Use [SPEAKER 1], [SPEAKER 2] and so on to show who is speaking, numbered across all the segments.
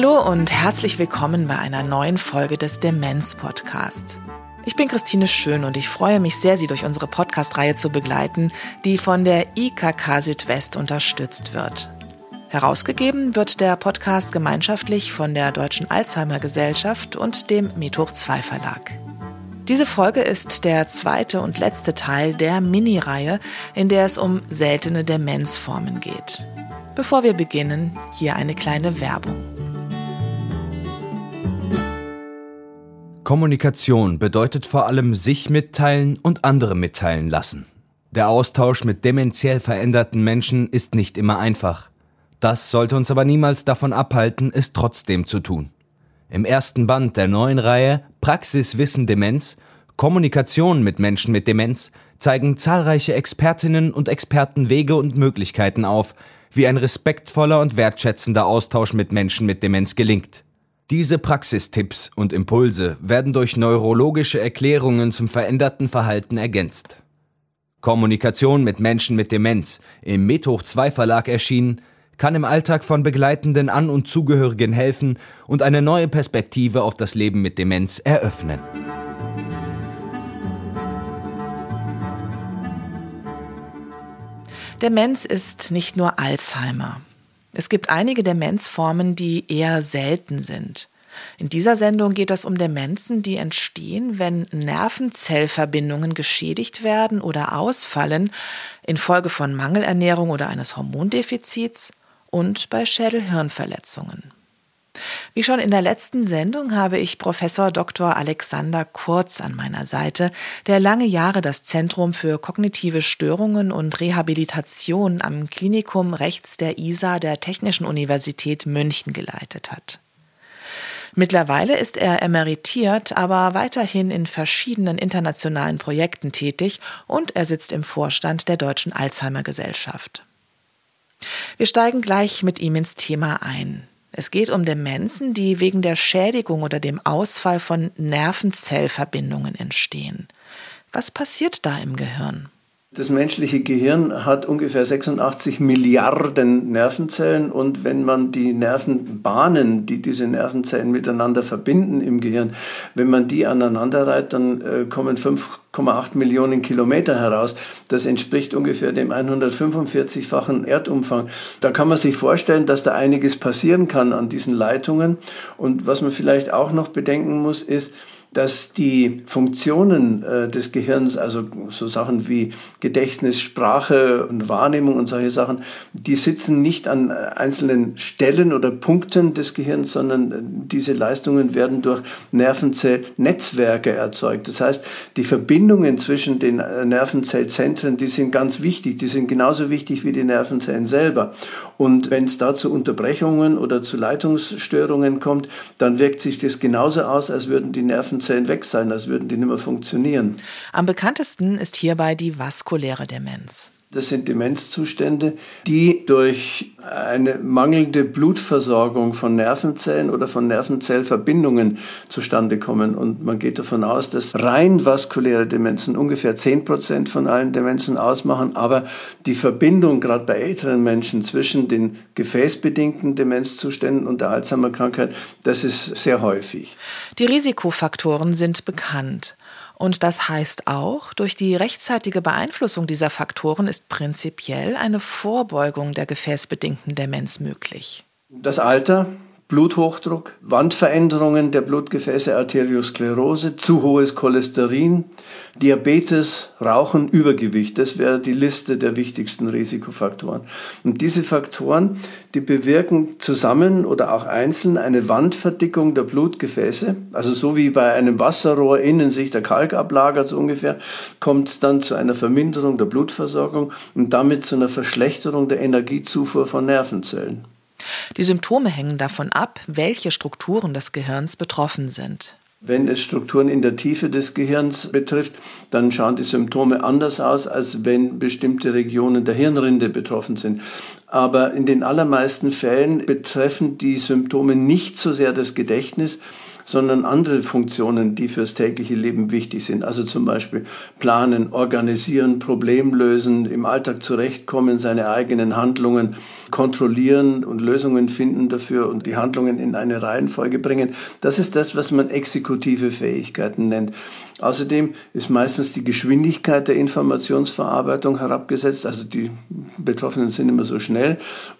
[SPEAKER 1] Hallo und herzlich willkommen bei einer neuen Folge des Demenz Podcast. Ich bin Christine Schön und ich freue mich sehr, Sie durch unsere Podcast-Reihe zu begleiten, die von der IKK Südwest unterstützt wird. Herausgegeben wird der Podcast gemeinschaftlich von der Deutschen Alzheimer Gesellschaft und dem Methoch 2 Verlag. Diese Folge ist der zweite und letzte Teil der Mini-Reihe, in der es um seltene Demenzformen geht. Bevor wir beginnen, hier eine kleine Werbung.
[SPEAKER 2] Kommunikation bedeutet vor allem sich mitteilen und andere mitteilen lassen. Der Austausch mit dementiell veränderten Menschen ist nicht immer einfach. Das sollte uns aber niemals davon abhalten, es trotzdem zu tun. Im ersten Band der neuen Reihe Praxis Wissen Demenz Kommunikation mit Menschen mit Demenz zeigen zahlreiche Expertinnen und Experten Wege und Möglichkeiten auf, wie ein respektvoller und wertschätzender Austausch mit Menschen mit Demenz gelingt. Diese Praxistipps und Impulse werden durch neurologische Erklärungen zum veränderten Verhalten ergänzt. Kommunikation mit Menschen mit Demenz, im Methoch 2 Verlag erschienen, kann im Alltag von begleitenden An- und Zugehörigen helfen und eine neue Perspektive auf das Leben mit Demenz eröffnen.
[SPEAKER 1] Demenz ist nicht nur Alzheimer. Es gibt einige Demenzformen, die eher selten sind. In dieser Sendung geht es um Demenzen, die entstehen, wenn Nervenzellverbindungen geschädigt werden oder ausfallen infolge von Mangelernährung oder eines Hormondefizits und bei Schädelhirnverletzungen. Wie schon in der letzten Sendung habe ich Professor Dr. Alexander Kurz an meiner Seite, der lange Jahre das Zentrum für kognitive Störungen und Rehabilitation am Klinikum rechts der ISA der Technischen Universität München geleitet hat. Mittlerweile ist er emeritiert, aber weiterhin in verschiedenen internationalen Projekten tätig und er sitzt im Vorstand der Deutschen Alzheimer Gesellschaft. Wir steigen gleich mit ihm ins Thema ein. Es geht um Demenzen, die wegen der Schädigung oder dem Ausfall von Nervenzellverbindungen entstehen. Was passiert da im Gehirn?
[SPEAKER 3] Das menschliche Gehirn hat ungefähr 86 Milliarden Nervenzellen und wenn man die Nervenbahnen, die diese Nervenzellen miteinander verbinden im Gehirn, wenn man die aneinander reiht, dann äh, kommen 5,8 Millionen Kilometer heraus. Das entspricht ungefähr dem 145-fachen Erdumfang. Da kann man sich vorstellen, dass da einiges passieren kann an diesen Leitungen. Und was man vielleicht auch noch bedenken muss, ist, dass die Funktionen äh, des Gehirns, also so Sachen wie Gedächtnis, Sprache und Wahrnehmung und solche Sachen, die sitzen nicht an äh, einzelnen Stellen oder Punkten des Gehirns, sondern äh, diese Leistungen werden durch Nervenzellnetzwerke erzeugt. Das heißt, die Verbindungen zwischen den äh, Nervenzellzentren, die sind ganz wichtig, die sind genauso wichtig wie die Nervenzellen selber. Und wenn es da zu Unterbrechungen oder zu Leitungsstörungen kommt, dann wirkt sich das genauso aus, als würden die Nerven Nervenzellen weg sein, als würden die nicht mehr funktionieren.
[SPEAKER 1] Am bekanntesten ist hierbei die vaskuläre Demenz.
[SPEAKER 3] Das sind Demenzzustände, die durch eine mangelnde Blutversorgung von Nervenzellen oder von Nervenzellverbindungen zustande kommen. Und man geht davon aus, dass rein vaskuläre Demenzen ungefähr 10 Prozent von allen Demenzen ausmachen. Aber die Verbindung gerade bei älteren Menschen zwischen den gefäßbedingten Demenzzuständen und der Alzheimer-Krankheit, das ist sehr häufig.
[SPEAKER 1] Die Risikofaktoren sind bekannt. Und das heißt auch, durch die rechtzeitige Beeinflussung dieser Faktoren ist prinzipiell eine Vorbeugung der gefäßbedingten Demenz möglich.
[SPEAKER 3] Das Alter, Bluthochdruck, Wandveränderungen der Blutgefäße, Arteriosklerose, zu hohes Cholesterin, Diabetes, Rauchen, Übergewicht. Das wäre die Liste der wichtigsten Risikofaktoren. Und diese Faktoren, die bewirken zusammen oder auch einzeln eine Wandverdickung der Blutgefäße. Also so wie bei einem Wasserrohr innen sich der Kalk ablagert, so ungefähr, kommt es dann zu einer Verminderung der Blutversorgung und damit zu einer Verschlechterung der Energiezufuhr von Nervenzellen.
[SPEAKER 1] Die Symptome hängen davon ab, welche Strukturen des Gehirns betroffen sind.
[SPEAKER 3] Wenn es Strukturen in der Tiefe des Gehirns betrifft, dann schauen die Symptome anders aus, als wenn bestimmte Regionen der Hirnrinde betroffen sind. Aber in den allermeisten Fällen betreffen die Symptome nicht so sehr das Gedächtnis, sondern andere Funktionen, die fürs tägliche Leben wichtig sind. Also zum Beispiel planen, organisieren, Problem lösen, im Alltag zurechtkommen, seine eigenen Handlungen kontrollieren und Lösungen finden dafür und die Handlungen in eine Reihenfolge bringen. Das ist das, was man exekutive Fähigkeiten nennt. Außerdem ist meistens die Geschwindigkeit der Informationsverarbeitung herabgesetzt, also die Betroffenen sind immer so schnell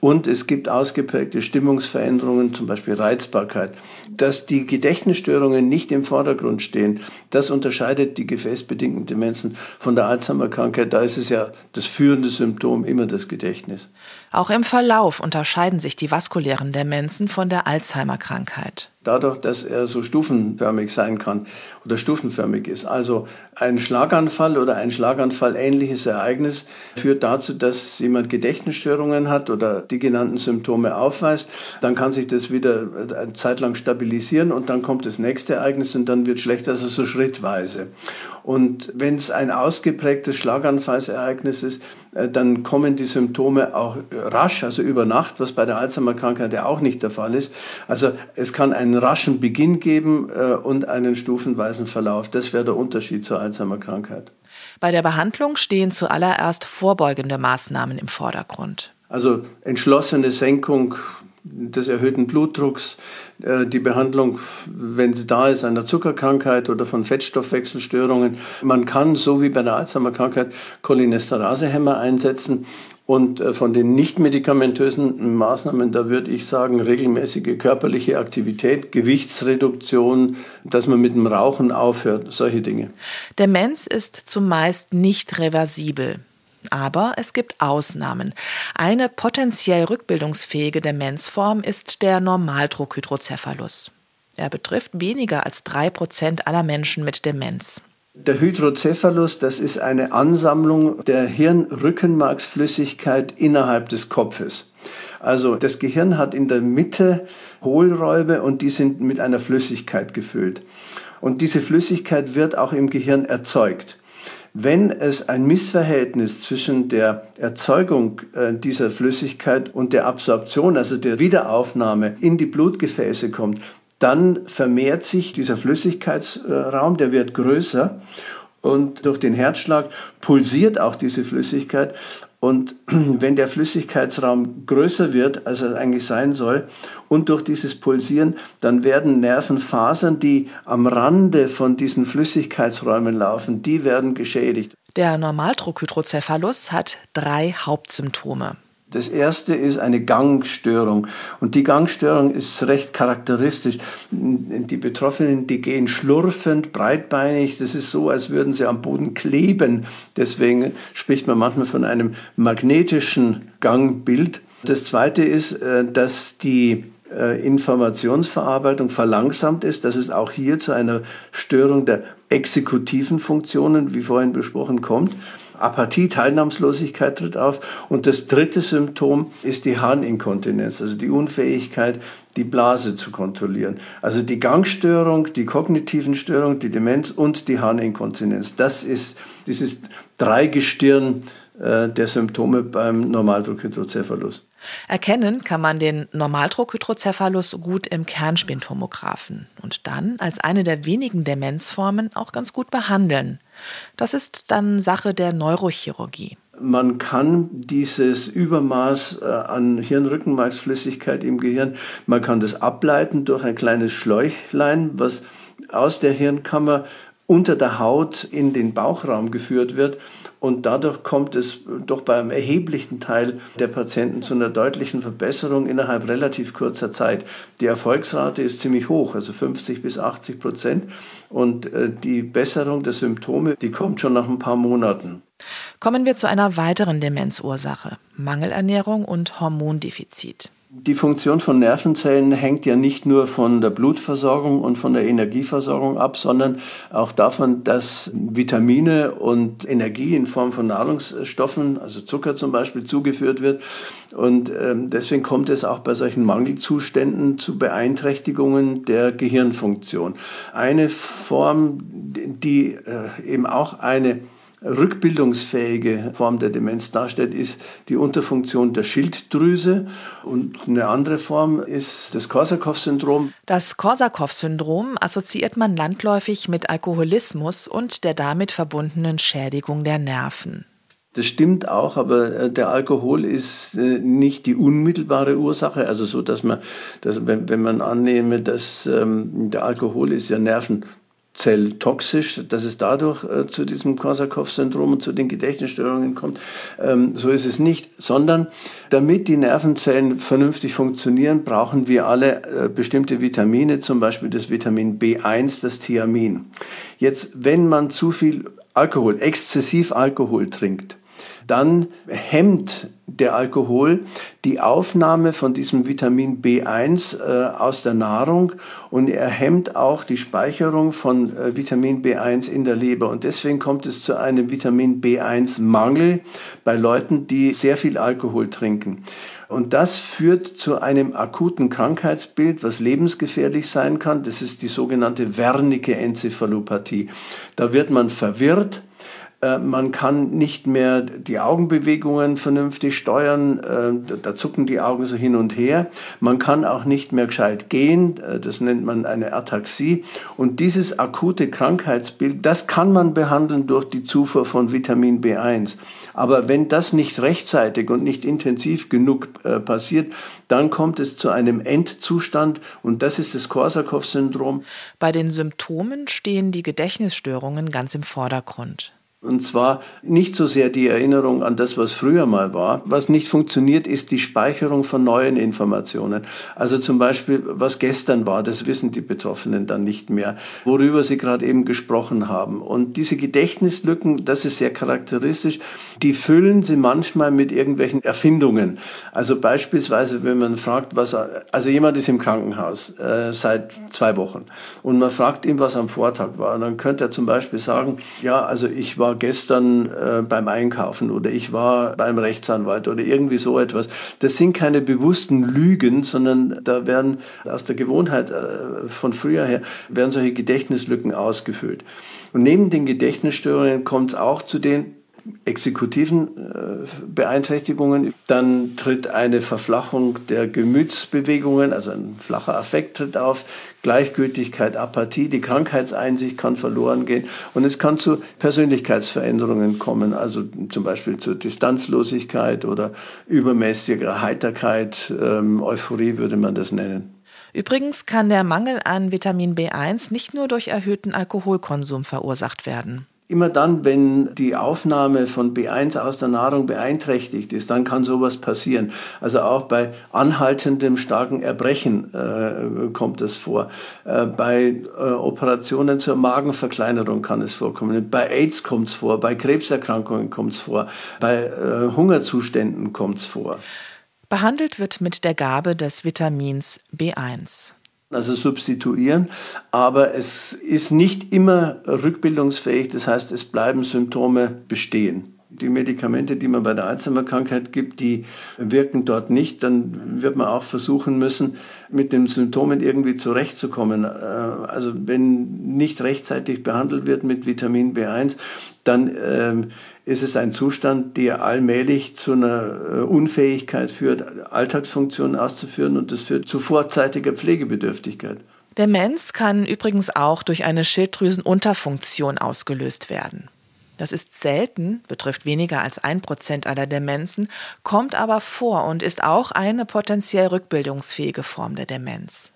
[SPEAKER 3] und es gibt ausgeprägte Stimmungsveränderungen, zum Beispiel Reizbarkeit. Dass die Gedächtnisstörungen nicht im Vordergrund stehen, das unterscheidet die gefäßbedingten Demenzen von der Alzheimer-Krankheit. Da ist es ja das führende Symptom immer das Gedächtnis.
[SPEAKER 1] Auch im Verlauf unterscheiden sich die vaskulären Demenzen von der Alzheimer-Krankheit.
[SPEAKER 3] Dadurch, dass er so stufenförmig sein kann oder stufenförmig ist. Also ein Schlaganfall oder ein Schlaganfall-ähnliches Ereignis führt dazu, dass jemand Gedächtnisstörungen hat oder die genannten Symptome aufweist. Dann kann sich das wieder eine Zeit lang stabilisieren und dann kommt das nächste Ereignis und dann wird schlechter, also so schrittweise. Und wenn es ein ausgeprägtes Schlaganfallsereignis ist, äh, dann kommen die Symptome auch rasch, also über Nacht, was bei der Alzheimer-Krankheit ja auch nicht der Fall ist. Also es kann einen raschen Beginn geben äh, und einen stufenweisen Verlauf. Das wäre der Unterschied zur Alzheimer-Krankheit.
[SPEAKER 1] Bei der Behandlung stehen zuallererst vorbeugende Maßnahmen im Vordergrund.
[SPEAKER 3] Also entschlossene Senkung des erhöhten Blutdrucks, äh, die Behandlung, wenn sie da ist, einer Zuckerkrankheit oder von Fettstoffwechselstörungen. Man kann, so wie bei der Alzheimer-Krankheit, Cholinesterasehämmer einsetzen. Und äh, von den nicht medikamentösen Maßnahmen, da würde ich sagen, regelmäßige körperliche Aktivität, Gewichtsreduktion, dass man mit dem Rauchen aufhört, solche Dinge.
[SPEAKER 1] Demenz ist zumeist nicht reversibel. Aber es gibt Ausnahmen. Eine potenziell rückbildungsfähige Demenzform ist der Normaldruckhydrocephalus. Er betrifft weniger als drei Prozent aller Menschen mit Demenz.
[SPEAKER 3] Der Hydrocephalus, das ist eine Ansammlung der Hirnrückenmarksflüssigkeit innerhalb des Kopfes. Also das Gehirn hat in der Mitte Hohlräume und die sind mit einer Flüssigkeit gefüllt. Und diese Flüssigkeit wird auch im Gehirn erzeugt. Wenn es ein Missverhältnis zwischen der Erzeugung äh, dieser Flüssigkeit und der Absorption, also der Wiederaufnahme in die Blutgefäße kommt, dann vermehrt sich dieser Flüssigkeitsraum, der wird größer und durch den Herzschlag pulsiert auch diese Flüssigkeit und wenn der Flüssigkeitsraum größer wird, als er eigentlich sein soll, und durch dieses Pulsieren, dann werden Nervenfasern, die am Rande von diesen Flüssigkeitsräumen laufen, die werden geschädigt.
[SPEAKER 1] Der Normaldruckhydrocephalus hat drei Hauptsymptome.
[SPEAKER 3] Das erste ist eine Gangstörung. Und die Gangstörung ist recht charakteristisch. Die Betroffenen, die gehen schlurfend, breitbeinig. Das ist so, als würden sie am Boden kleben. Deswegen spricht man manchmal von einem magnetischen Gangbild. Das zweite ist, äh, dass die äh, Informationsverarbeitung verlangsamt ist, dass es auch hier zu einer Störung der exekutiven Funktionen, wie vorhin besprochen, kommt. Apathie, Teilnahmslosigkeit tritt auf. Und das dritte Symptom ist die Harninkontinenz, also die Unfähigkeit, die Blase zu kontrollieren. Also die Gangstörung, die kognitiven Störungen, die Demenz und die Harninkontinenz. Das ist dieses Dreigestirn äh, der Symptome beim Normaldruckhydrocephalus.
[SPEAKER 1] Erkennen kann man den Normaldruckhydrocephalus gut im Kernspintomographen und dann als eine der wenigen Demenzformen auch ganz gut behandeln. Das ist dann Sache der Neurochirurgie.
[SPEAKER 3] Man kann dieses Übermaß äh, an Hirnrückenmarksflüssigkeit im Gehirn, man kann das ableiten durch ein kleines Schläuchlein, was aus der Hirnkammer unter der Haut in den Bauchraum geführt wird. Und dadurch kommt es doch bei einem erheblichen Teil der Patienten zu einer deutlichen Verbesserung innerhalb relativ kurzer Zeit. Die Erfolgsrate ist ziemlich hoch, also 50 bis 80 Prozent. Und äh, die Besserung der Symptome, die kommt schon nach ein paar Monaten.
[SPEAKER 1] Kommen wir zu einer weiteren Demenzursache, Mangelernährung und Hormondefizit.
[SPEAKER 3] Die Funktion von Nervenzellen hängt ja nicht nur von der Blutversorgung und von der Energieversorgung ab, sondern auch davon, dass Vitamine und Energie in Form von Nahrungsstoffen, also Zucker zum Beispiel, zugeführt wird. Und ähm, deswegen kommt es auch bei solchen Mangelzuständen zu Beeinträchtigungen der Gehirnfunktion. Eine Form, die äh, eben auch eine rückbildungsfähige Form der Demenz darstellt, ist die Unterfunktion der Schilddrüse. Und eine andere Form ist das Korsakow-Syndrom.
[SPEAKER 1] Das Korsakow-Syndrom assoziiert man landläufig mit Alkoholismus und der damit verbundenen Schädigung der Nerven.
[SPEAKER 3] Das stimmt auch, aber äh, der Alkohol ist äh, nicht die unmittelbare Ursache. Also so, dass man, dass, wenn, wenn man annehme, dass ähm, der Alkohol ist ja Nerven zelltoxisch, dass es dadurch äh, zu diesem Korsakow-Syndrom und zu den Gedächtnisstörungen kommt. Ähm, so ist es nicht, sondern damit die Nervenzellen vernünftig funktionieren, brauchen wir alle äh, bestimmte Vitamine, zum Beispiel das Vitamin B1, das Thiamin. Jetzt, wenn man zu viel Alkohol, exzessiv Alkohol trinkt, dann hemmt der Alkohol die Aufnahme von diesem Vitamin B1 äh, aus der Nahrung und er hemmt auch die Speicherung von äh, Vitamin B1 in der Leber. Und deswegen kommt es zu einem Vitamin B1-Mangel bei Leuten, die sehr viel Alkohol trinken. Und das führt zu einem akuten Krankheitsbild, was lebensgefährlich sein kann. Das ist die sogenannte Wernicke-Enzephalopathie. Da wird man verwirrt, man kann nicht mehr die Augenbewegungen vernünftig steuern, äh, da zucken die Augen so hin und her. Man kann auch nicht mehr gescheit gehen, äh, das nennt man eine Ataxie. Und dieses akute Krankheitsbild, das kann man behandeln durch die Zufuhr von Vitamin B1. Aber wenn das nicht rechtzeitig und nicht intensiv genug passiert, dann kommt es zu einem Endzustand und das ist das Korsakow-Syndrom.
[SPEAKER 1] Bei den Symptomen stehen die Gedächtnisstörungen ganz im Vordergrund.
[SPEAKER 3] Und zwar nicht so sehr die Erinnerung an das, was früher mal war. Was nicht funktioniert, ist die Speicherung von neuen Informationen. Also zum Beispiel, was gestern war, das wissen die Betroffenen dann nicht mehr, worüber sie gerade eben gesprochen haben. Und diese Gedächtnislücken, das ist sehr charakteristisch, die füllen sie manchmal mit irgendwelchen Erfindungen. Also beispielsweise, wenn man fragt, was, also jemand ist im Krankenhaus äh, seit zwei Wochen und man fragt ihn, was am Vortag war, dann könnte er zum Beispiel sagen, ja, also ich war gestern äh, beim Einkaufen oder ich war beim Rechtsanwalt oder irgendwie so etwas. Das sind keine bewussten Lügen, sondern da werden aus der Gewohnheit äh, von früher her werden solche Gedächtnislücken ausgefüllt. Und neben den Gedächtnisstörungen kommt es auch zu den exekutiven äh, Beeinträchtigungen. Dann tritt eine Verflachung der Gemütsbewegungen, also ein flacher Affekt tritt auf, Gleichgültigkeit, Apathie, die Krankheitseinsicht kann verloren gehen und es kann zu Persönlichkeitsveränderungen kommen, also zum Beispiel zur Distanzlosigkeit oder übermäßiger Heiterkeit, ähm, Euphorie würde man das nennen.
[SPEAKER 1] Übrigens kann der Mangel an Vitamin B1 nicht nur durch erhöhten Alkoholkonsum verursacht werden.
[SPEAKER 3] Immer dann, wenn die Aufnahme von B1 aus der Nahrung beeinträchtigt ist, dann kann sowas passieren. Also auch bei anhaltendem starken Erbrechen äh, kommt es vor. Äh, bei äh, Operationen zur Magenverkleinerung kann es vorkommen. Bei AIDS kommt es vor. Bei Krebserkrankungen kommt es vor. Bei äh, Hungerzuständen kommt es vor.
[SPEAKER 1] Behandelt wird mit der Gabe des Vitamins B1
[SPEAKER 3] also substituieren, aber es ist nicht immer rückbildungsfähig, das heißt, es bleiben Symptome bestehen. Die Medikamente, die man bei der Alzheimer-Krankheit gibt, die wirken dort nicht. Dann wird man auch versuchen müssen, mit den Symptomen irgendwie zurechtzukommen. Äh, also wenn nicht rechtzeitig behandelt wird mit Vitamin B1, dann ähm, ist es ein Zustand, der allmählich zu einer äh, Unfähigkeit führt, Alltagsfunktionen auszuführen und das führt zu vorzeitiger Pflegebedürftigkeit.
[SPEAKER 1] Demenz kann übrigens auch durch eine Schilddrüsenunterfunktion ausgelöst werden. Das ist selten, betrifft weniger als ein Prozent aller Demenzen, kommt aber vor und ist auch eine potenziell rückbildungsfähige Form der Demenz.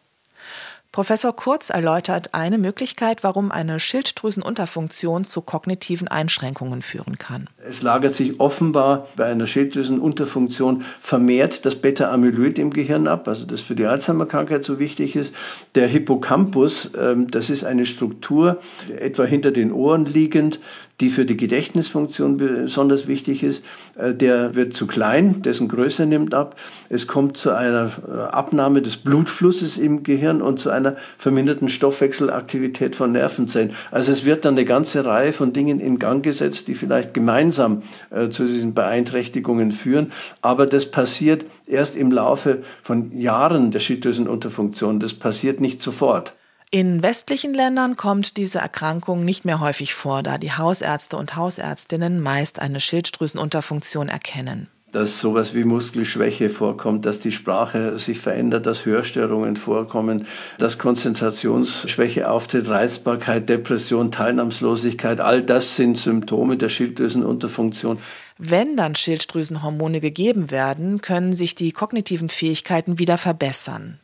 [SPEAKER 1] Professor Kurz erläutert eine Möglichkeit, warum eine Schilddrüsenunterfunktion zu kognitiven Einschränkungen führen kann.
[SPEAKER 3] Es lagert sich offenbar bei einer Schilddrüsenunterfunktion vermehrt das Beta-Amyloid im Gehirn ab, also das für die Alzheimer-Krankheit so wichtig ist. Der Hippocampus, ähm, das ist eine Struktur, etwa hinter den Ohren liegend, die für die Gedächtnisfunktion besonders wichtig ist. Äh, der wird zu klein, dessen Größe nimmt ab. Es kommt zu einer äh, Abnahme des Blutflusses im Gehirn und zu einer verminderten Stoffwechselaktivität von Nervenzellen. Also es wird dann eine ganze Reihe von Dingen in Gang gesetzt, die vielleicht gemeinsam äh, zu diesen Beeinträchtigungen führen. Aber das passiert erst im Laufe von Jahren der Schilddrüsenunterfunktion. Das passiert nicht sofort.
[SPEAKER 1] In westlichen Ländern kommt diese Erkrankung nicht mehr häufig vor, da die Hausärzte und Hausärztinnen meist eine Schilddrüsenunterfunktion erkennen
[SPEAKER 3] dass sowas wie Muskelschwäche vorkommt, dass die Sprache sich verändert, dass Hörstörungen vorkommen, dass Konzentrationsschwäche auftritt, Reizbarkeit, Depression, Teilnahmslosigkeit, all das sind Symptome der Schilddrüsenunterfunktion.
[SPEAKER 1] Wenn dann Schilddrüsenhormone gegeben werden, können sich die kognitiven Fähigkeiten wieder verbessern.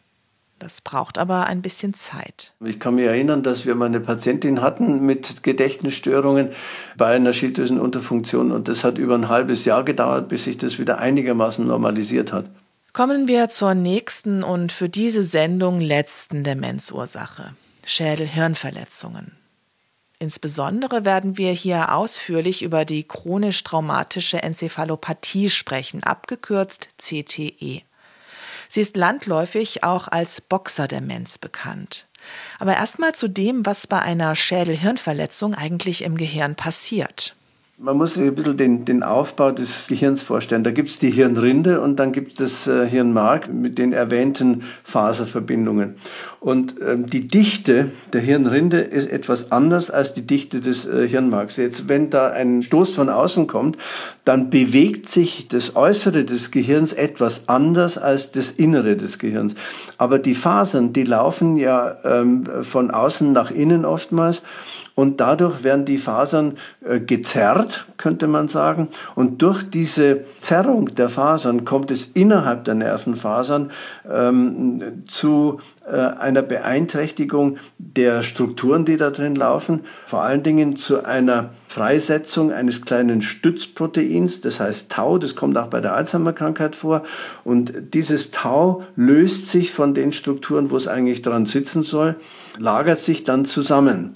[SPEAKER 1] Das braucht aber ein bisschen Zeit.
[SPEAKER 3] Ich kann mich erinnern, dass wir mal eine Patientin hatten mit Gedächtnisstörungen bei einer Schilddrüsenunterfunktion und das hat über ein halbes Jahr gedauert, bis sich das wieder einigermaßen normalisiert hat.
[SPEAKER 1] Kommen wir zur nächsten und für diese Sendung letzten Demenzursache. Schädel-Hirnverletzungen. Insbesondere werden wir hier ausführlich über die chronisch traumatische Enzephalopathie sprechen, abgekürzt CTE. Sie ist landläufig auch als Boxerdemenz bekannt. Aber erstmal zu dem, was bei einer Schädel-Hirnverletzung eigentlich im Gehirn passiert.
[SPEAKER 3] Man muss sich ein bisschen den, den Aufbau des Gehirns vorstellen. Da gibt es die Hirnrinde und dann gibt es äh, Hirnmark mit den erwähnten Faserverbindungen. Und ähm, die Dichte der Hirnrinde ist etwas anders als die Dichte des äh, Hirnmarks. Jetzt, wenn da ein Stoß von außen kommt, dann bewegt sich das Äußere des Gehirns etwas anders als das Innere des Gehirns. Aber die Fasern, die laufen ja ähm, von außen nach innen oftmals und dadurch werden die Fasern äh, gezerrt, könnte man sagen. Und durch diese Zerrung der Fasern kommt es innerhalb der Nervenfasern ähm, zu äh, einer Beeinträchtigung der Strukturen, die da drin laufen, vor allen Dingen zu einer Freisetzung eines kleinen Stützproteins, das heißt Tau, das kommt auch bei der Alzheimer-Krankheit vor. Und dieses Tau löst sich von den Strukturen, wo es eigentlich dran sitzen soll, lagert sich dann zusammen.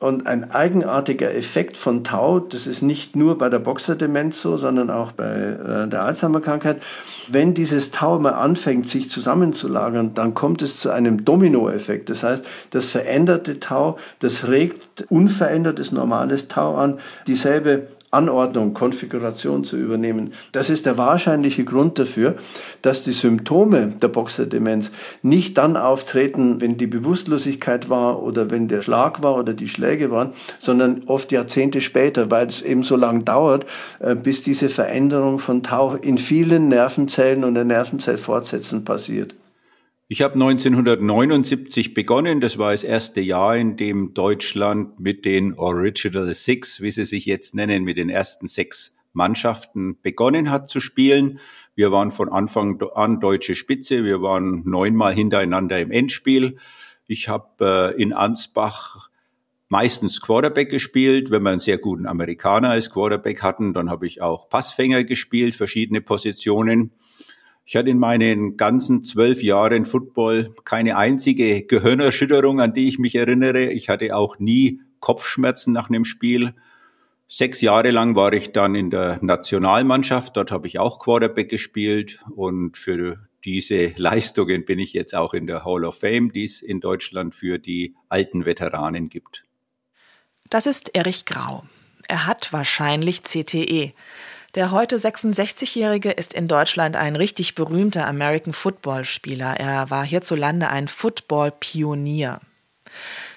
[SPEAKER 3] Und ein eigenartiger Effekt von Tau, das ist nicht nur bei der Boxerdemenz so, sondern auch bei äh, der Alzheimer-Krankheit. Wenn dieses Tau mal anfängt, sich zusammenzulagern, dann kommt es zu einem Dominoeffekt. Das heißt, das veränderte Tau, das regt unverändertes normales Tau an. Dieselbe Anordnung, Konfiguration zu übernehmen. Das ist der wahrscheinliche Grund dafür, dass die Symptome der Boxerdemenz nicht dann auftreten, wenn die Bewusstlosigkeit war oder wenn der Schlag war oder die Schläge waren, sondern oft Jahrzehnte später, weil es eben so lang dauert, äh, bis diese Veränderung von Tau in vielen Nervenzellen und der Nervenzellfortsätzen passiert.
[SPEAKER 4] Ich habe 1979 begonnen. Das war das erste Jahr, in dem Deutschland mit den Original Six, wie sie sich jetzt nennen, mit den ersten sechs Mannschaften begonnen hat zu spielen. Wir waren von Anfang an deutsche Spitze. Wir waren neunmal hintereinander im Endspiel. Ich habe äh, in Ansbach meistens Quarterback gespielt. Wenn wir einen sehr guten Amerikaner als Quarterback hatten, dann habe ich auch Passfänger gespielt, verschiedene Positionen. Ich hatte in meinen ganzen zwölf Jahren Football keine einzige Gehirnerschütterung, an die ich mich erinnere. Ich hatte auch nie Kopfschmerzen nach einem Spiel. Sechs Jahre lang war ich dann in der Nationalmannschaft. Dort habe ich auch Quarterback gespielt und für diese Leistungen bin ich jetzt auch in der Hall of Fame, die es in Deutschland für die alten Veteranen gibt.
[SPEAKER 1] Das ist Erich Grau. Er hat wahrscheinlich CTE. Der heute 66-Jährige ist in Deutschland ein richtig berühmter American Football Spieler. Er war hierzulande ein Football-Pionier.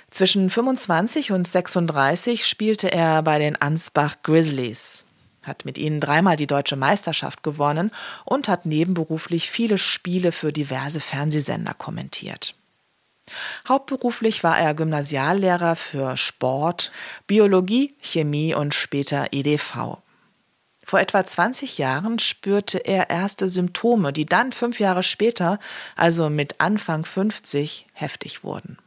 [SPEAKER 1] Zwischen 25 und 36 spielte er bei den Ansbach Grizzlies, hat mit ihnen dreimal die deutsche Meisterschaft gewonnen und hat nebenberuflich viele Spiele für diverse Fernsehsender kommentiert. Hauptberuflich war er Gymnasiallehrer für Sport, Biologie, Chemie und später EDV. Vor etwa 20 Jahren spürte er erste Symptome, die dann fünf Jahre später, also mit Anfang 50, heftig wurden.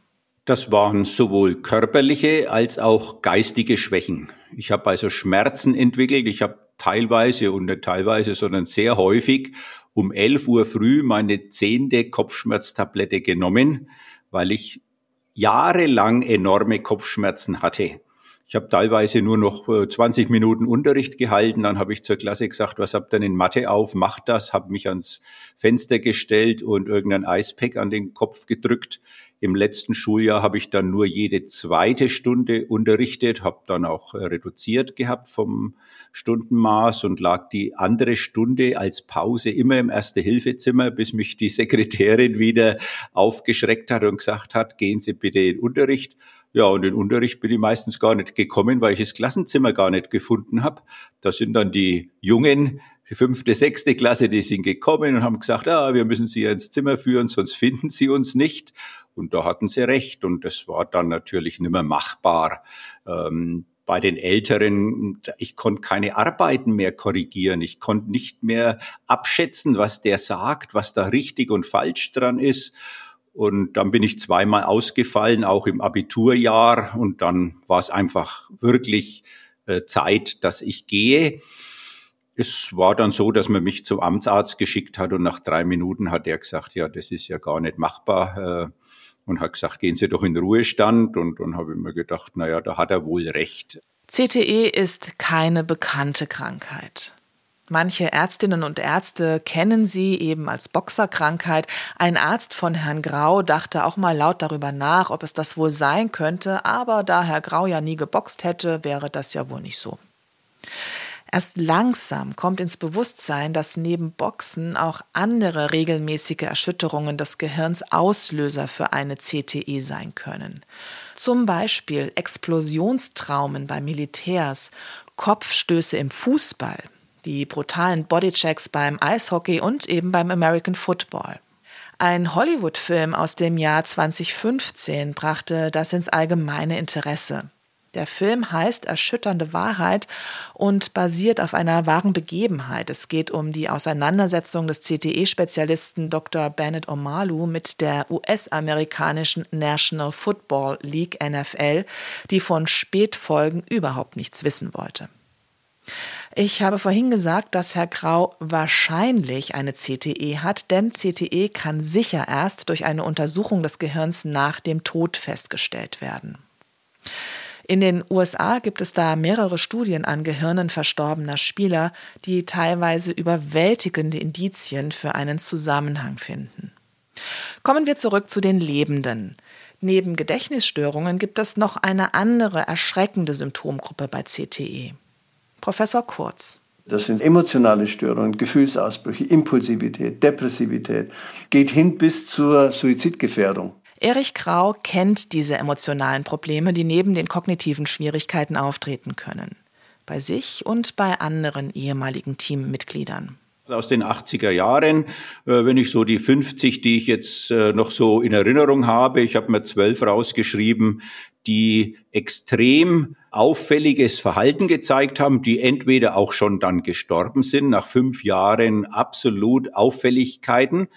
[SPEAKER 4] Das waren sowohl körperliche als auch geistige Schwächen. Ich habe also Schmerzen entwickelt. Ich habe teilweise und nicht teilweise, sondern sehr häufig um 11 Uhr früh meine zehnte Kopfschmerztablette genommen, weil ich jahrelang enorme Kopfschmerzen hatte. Ich habe teilweise nur noch 20 äh, Minuten Unterricht gehalten. Dann habe ich zur Klasse gesagt, was habt ihr denn in Mathe auf? Macht das. Habe mich ans Fenster gestellt und irgendein Eispack an den Kopf gedrückt. Im letzten Schuljahr habe ich dann nur jede zweite Stunde unterrichtet, habe dann auch äh, reduziert gehabt vom Stundenmaß und lag die andere Stunde als Pause immer im Erste-Hilfezimmer, bis mich die Sekretärin wieder aufgeschreckt hat und gesagt hat, gehen Sie bitte in Unterricht. Ja, und in Unterricht bin ich meistens gar nicht gekommen, weil ich das Klassenzimmer gar nicht gefunden habe. Da sind dann die Jungen die fünfte, sechste Klasse, die sind gekommen und haben gesagt, ah, wir müssen Sie ins Zimmer führen, sonst finden Sie uns nicht. Und da hatten sie recht. Und das war dann natürlich nicht mehr machbar. Ähm, bei den Älteren, ich konnte keine Arbeiten mehr korrigieren. Ich konnte nicht mehr abschätzen, was der sagt, was da richtig und falsch dran ist. Und dann bin ich zweimal ausgefallen, auch im Abiturjahr. Und dann war es einfach wirklich äh, Zeit, dass ich gehe. Es war dann so, dass man mich zum Amtsarzt geschickt hat und nach drei Minuten hat er gesagt, ja, das ist ja gar nicht machbar. Äh, und hat gesagt, gehen Sie doch in Ruhestand. Und dann habe ich mir gedacht, na ja, da hat er wohl recht.
[SPEAKER 1] CTE ist keine bekannte Krankheit. Manche Ärztinnen und Ärzte kennen sie eben als Boxerkrankheit. Ein Arzt von Herrn Grau dachte auch mal laut darüber nach, ob es das wohl sein könnte, aber da Herr Grau ja nie geboxt hätte, wäre das ja wohl nicht so. Erst langsam kommt ins Bewusstsein, dass neben Boxen auch andere regelmäßige Erschütterungen des Gehirns Auslöser für eine CTE sein können. Zum Beispiel Explosionstraumen bei Militärs, Kopfstöße im Fußball, die brutalen Bodychecks beim Eishockey und eben beim American Football. Ein Hollywood-Film aus dem Jahr 2015 brachte das ins allgemeine Interesse. Der Film heißt Erschütternde Wahrheit und basiert auf einer wahren Begebenheit. Es geht um die Auseinandersetzung des CTE-Spezialisten Dr. Bennett Omalu mit der US-amerikanischen National Football League NFL, die von Spätfolgen überhaupt nichts wissen wollte. Ich habe vorhin gesagt, dass Herr Grau wahrscheinlich eine CTE hat, denn CTE kann sicher erst durch eine Untersuchung des Gehirns nach dem Tod festgestellt werden. In den USA gibt es da mehrere Studien an Gehirnen verstorbener Spieler, die teilweise überwältigende Indizien für einen Zusammenhang finden. Kommen wir zurück zu den Lebenden. Neben Gedächtnisstörungen gibt es noch eine andere erschreckende Symptomgruppe bei CTE. Professor Kurz.
[SPEAKER 3] Das sind emotionale Störungen, Gefühlsausbrüche, Impulsivität, Depressivität, geht hin bis zur Suizidgefährdung.
[SPEAKER 1] Erich Grau kennt diese emotionalen Probleme, die neben den kognitiven Schwierigkeiten auftreten können. Bei sich und bei anderen ehemaligen Teammitgliedern
[SPEAKER 4] aus den 80er Jahren, äh, wenn ich so die 50, die ich jetzt äh, noch so in Erinnerung habe, ich habe mir zwölf rausgeschrieben, die extrem auffälliges Verhalten gezeigt haben, die entweder auch schon dann gestorben sind, nach fünf Jahren absolut Auffälligkeiten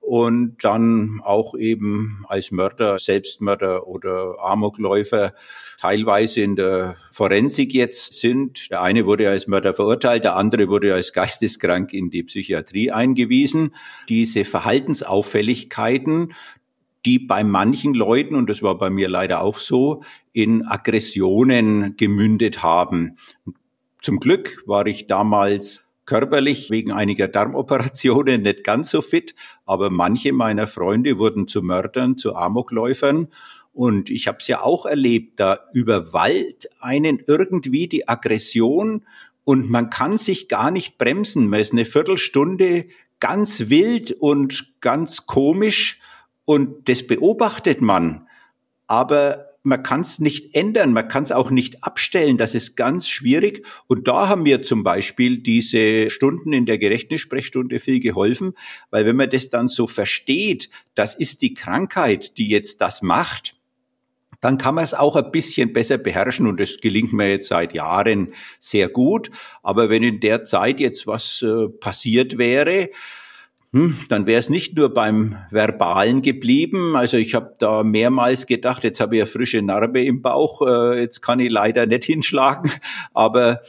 [SPEAKER 4] und dann auch eben als Mörder, Selbstmörder oder Amokläufer teilweise in der Forensik jetzt sind. Der eine wurde als Mörder verurteilt, der andere wurde als geisteskrank in die Psychiatrie eingewiesen. Diese Verhaltensauffälligkeiten, die bei manchen Leuten, und das war bei mir leider auch so, in Aggressionen gemündet haben. Zum Glück war ich damals körperlich wegen einiger Darmoperationen nicht ganz so fit, aber manche meiner Freunde wurden zu Mördern, zu Amokläufern. Und ich habe es ja auch erlebt, da überwallt einen irgendwie die Aggression und man kann sich gar nicht bremsen. Man ist eine Viertelstunde ganz wild und ganz komisch und das beobachtet man. Aber man kann es nicht ändern, man kann es auch nicht abstellen. Das ist ganz schwierig. Und da haben mir zum Beispiel diese Stunden in der Gedächtnissprechstunde viel geholfen, weil wenn man das dann so versteht, das ist die Krankheit, die jetzt das macht, dann kann man es auch ein bisschen besser beherrschen und das gelingt mir jetzt seit Jahren sehr gut. Aber wenn in der Zeit jetzt was äh, passiert wäre, hm, dann wäre es nicht nur beim Verbalen geblieben. Also ich habe da mehrmals gedacht, jetzt habe ich eine frische Narbe im Bauch, äh, jetzt kann ich leider nicht hinschlagen. Aber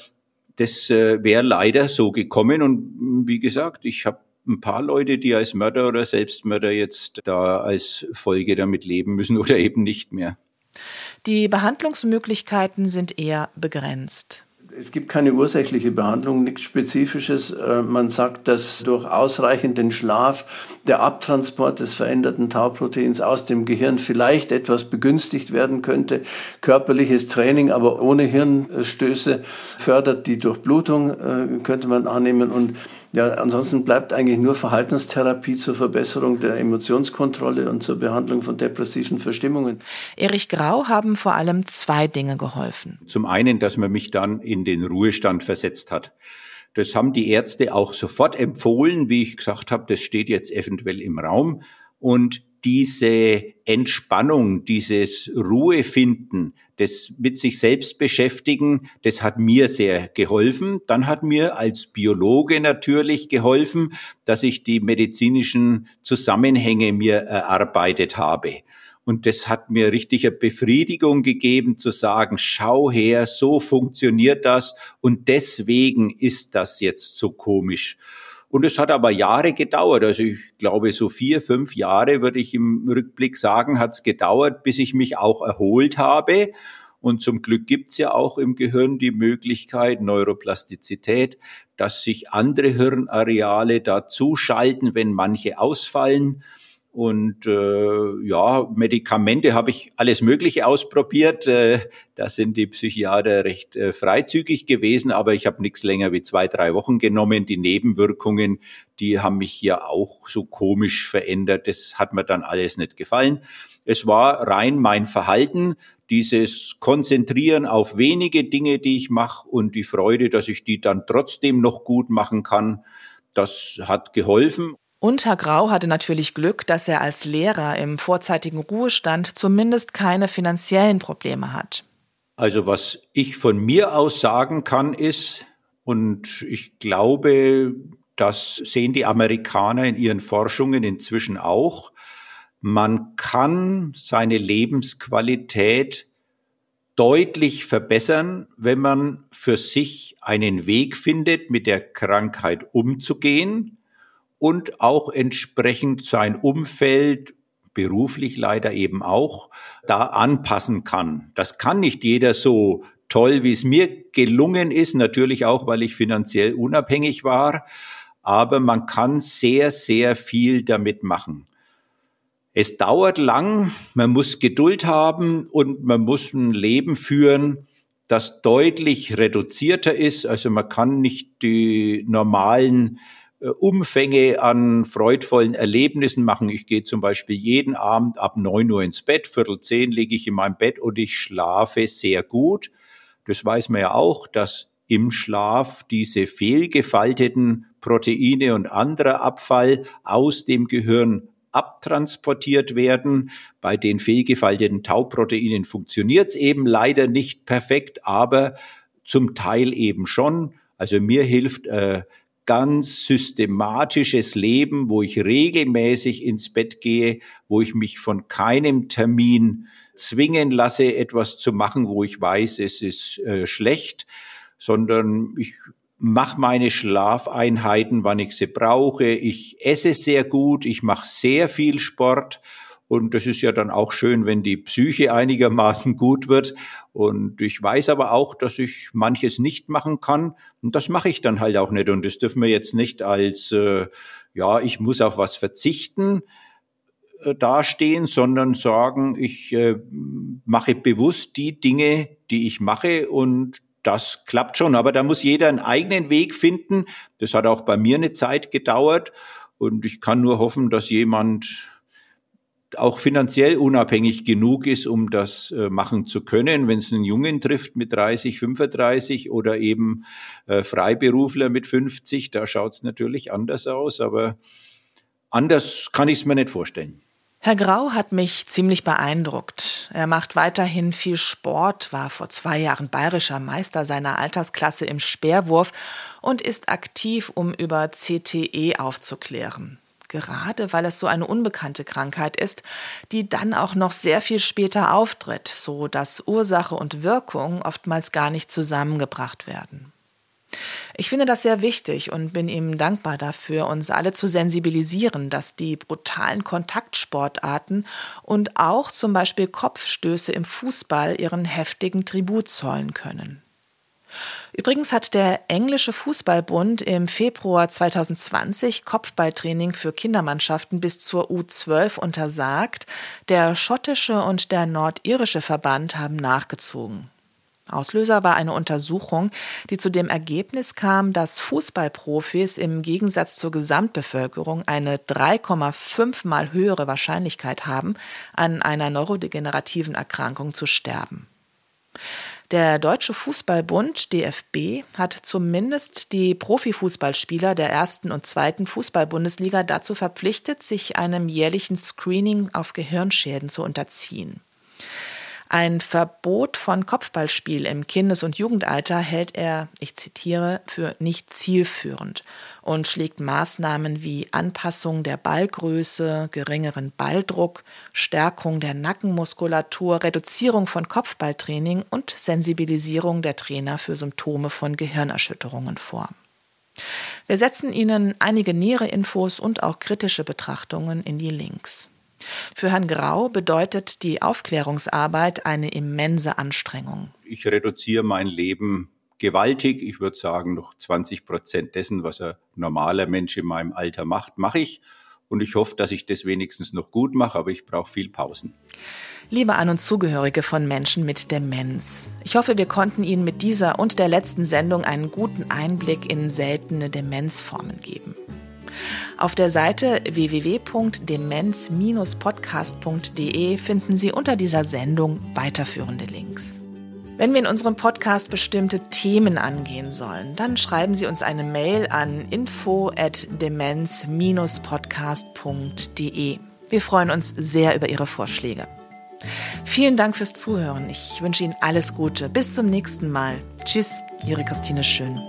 [SPEAKER 4] das äh, wäre leider so gekommen. Und hm, wie gesagt, ich habe ein paar Leute, die als Mörder oder Selbstmörder jetzt da als Folge damit leben müssen oder eben nicht mehr.
[SPEAKER 1] Die Behandlungsmöglichkeiten sind eher begrenzt
[SPEAKER 3] Es gibt keine ursächliche Behandlung, nichts Spezifisches. Äh, man sagt, dass durch ausreichenden Schlaf der Abtransport des veränderten Tauproteins aus dem Gehirn vielleicht etwas begünstigt werden könnte. Körperliches Training, aber ohne Hirnstöße, fördert die Durchblutung, äh, könnte man annehmen. Und ja, ansonsten bleibt eigentlich nur Verhaltenstherapie zur Verbesserung der Emotionskontrolle und zur Behandlung von depressiven Verstimmungen.
[SPEAKER 1] Erich Grau haben vor allem zwei Dinge geholfen.
[SPEAKER 4] Zum einen, dass man mich dann in den Ruhestand versetzt hat. Das haben die Ärzte auch sofort empfohlen, wie ich gesagt habe, das steht jetzt eventuell im Raum. Und diese Entspannung, dieses Ruhefinden, das mit sich selbst beschäftigen, das hat mir sehr geholfen. Dann hat mir als Biologe natürlich geholfen, dass ich die medizinischen Zusammenhänge mir erarbeitet habe. Und das hat mir richtige Befriedigung gegeben zu sagen, schau her, so funktioniert das und deswegen ist das jetzt so komisch. Und es hat aber Jahre gedauert. Also ich glaube, so vier, fünf Jahre würde ich im Rückblick sagen, hat es gedauert, bis ich mich auch erholt habe. Und zum Glück gibt's ja auch im Gehirn die Möglichkeit, Neuroplastizität, dass sich andere Hirnareale dazuschalten, wenn manche ausfallen. Und äh, ja, Medikamente habe ich alles Mögliche ausprobiert. Äh, da sind die Psychiater recht äh, freizügig gewesen, aber ich habe nichts länger wie zwei, drei Wochen genommen. Die Nebenwirkungen, die haben mich ja auch so komisch verändert. Das hat mir dann alles nicht gefallen. Es war rein mein Verhalten, dieses Konzentrieren auf wenige Dinge, die ich mache und die Freude, dass ich die dann trotzdem noch gut machen kann. Das hat geholfen.
[SPEAKER 1] Und Herr Grau hatte natürlich Glück, dass er als Lehrer im vorzeitigen Ruhestand zumindest keine finanziellen Probleme hat.
[SPEAKER 4] Also was ich von mir aus sagen kann, ist, und ich glaube, das sehen die Amerikaner in ihren Forschungen inzwischen auch, man kann seine Lebensqualität deutlich verbessern, wenn man für sich einen Weg findet, mit der Krankheit umzugehen und auch entsprechend sein Umfeld beruflich leider eben auch da anpassen kann. Das kann nicht jeder so toll, wie es mir gelungen ist, natürlich auch, weil ich finanziell unabhängig war, aber man kann sehr, sehr viel damit machen. Es dauert lang, man muss Geduld haben und man muss ein Leben führen, das deutlich reduzierter ist. Also man kann nicht die normalen Umfänge an freudvollen Erlebnissen machen. Ich gehe zum Beispiel jeden Abend ab neun Uhr ins Bett, Viertel zehn liege ich in meinem Bett und ich schlafe sehr gut. Das weiß man ja auch, dass im Schlaf diese fehlgefalteten Proteine und anderer Abfall aus dem Gehirn abtransportiert werden. Bei den fehlgefalteten Tauproteinen funktioniert es eben leider nicht perfekt, aber zum Teil eben schon. Also mir hilft äh, ganz systematisches Leben, wo ich regelmäßig ins Bett gehe, wo ich mich von keinem Termin zwingen lasse, etwas zu machen, wo ich weiß, es ist äh, schlecht, sondern ich mache meine Schlafeinheiten, wann ich sie brauche. Ich esse sehr gut, ich mache sehr viel Sport und das ist ja dann auch schön, wenn die Psyche einigermaßen gut wird. Und ich weiß aber auch, dass ich manches nicht machen kann. Und das mache ich dann halt auch nicht. Und das dürfen wir jetzt nicht als, äh, ja, ich muss auf was verzichten äh, dastehen, sondern sagen, ich äh, mache bewusst die Dinge, die ich mache und das klappt schon. Aber da muss jeder einen eigenen Weg finden. Das hat auch bei mir eine Zeit gedauert. Und ich kann nur hoffen, dass jemand auch finanziell unabhängig genug ist, um das äh, machen zu können. Wenn es einen Jungen trifft mit 30, 35 oder eben äh, Freiberufler mit 50, da schaut es natürlich anders aus, aber anders kann ich es mir nicht vorstellen.
[SPEAKER 1] Herr Grau hat mich ziemlich beeindruckt. Er macht weiterhin viel Sport, war vor zwei Jahren bayerischer Meister seiner Altersklasse im Speerwurf und ist aktiv, um über CTE aufzuklären gerade weil es so eine unbekannte Krankheit ist, die dann auch noch sehr viel später auftritt, so dass Ursache und Wirkung oftmals gar nicht zusammengebracht werden. Ich finde das sehr wichtig und bin ihm dankbar dafür, uns alle zu sensibilisieren, dass die brutalen Kontaktsportarten und auch zum Beispiel Kopfstöße im Fußball ihren heftigen Tribut zollen können. Übrigens hat der englische Fußballbund im Februar 2020 Kopfballtraining für Kindermannschaften bis zur U12 untersagt. Der schottische und der nordirische Verband haben nachgezogen. Auslöser war eine Untersuchung, die zu dem Ergebnis kam, dass Fußballprofis im Gegensatz zur Gesamtbevölkerung eine 3,5 mal höhere Wahrscheinlichkeit haben, an einer neurodegenerativen Erkrankung zu sterben. Der Deutsche Fußballbund DFB hat zumindest die Profifußballspieler der ersten und zweiten Fußballbundesliga dazu verpflichtet, sich einem jährlichen Screening auf Gehirnschäden zu unterziehen. Ein Verbot von Kopfballspiel im Kindes- und Jugendalter hält er, ich zitiere, für nicht zielführend und schlägt Maßnahmen wie Anpassung der Ballgröße, geringeren Balldruck, Stärkung der Nackenmuskulatur, Reduzierung von Kopfballtraining und Sensibilisierung der Trainer für Symptome von Gehirnerschütterungen vor. Wir setzen Ihnen einige nähere Infos und auch kritische Betrachtungen in die Links. Für Herrn Grau bedeutet die Aufklärungsarbeit eine immense Anstrengung.
[SPEAKER 4] Ich reduziere mein Leben gewaltig. Ich würde sagen, noch 20 Prozent dessen, was ein normaler Mensch in meinem Alter macht, mache ich. Und ich hoffe, dass ich das wenigstens noch gut mache, aber ich brauche viel Pausen.
[SPEAKER 1] Liebe An- und Zugehörige von Menschen mit Demenz, ich hoffe, wir konnten Ihnen mit dieser und der letzten Sendung einen guten Einblick in seltene Demenzformen geben. Auf der Seite www.demenz-podcast.de finden Sie unter dieser Sendung weiterführende Links. Wenn wir in unserem Podcast bestimmte Themen angehen sollen, dann schreiben Sie uns eine Mail an info@demenz-podcast.de. Wir freuen uns sehr über Ihre Vorschläge. Vielen Dank fürs Zuhören. Ich wünsche Ihnen alles Gute. Bis zum nächsten Mal. Tschüss, Ihre Christine Schön.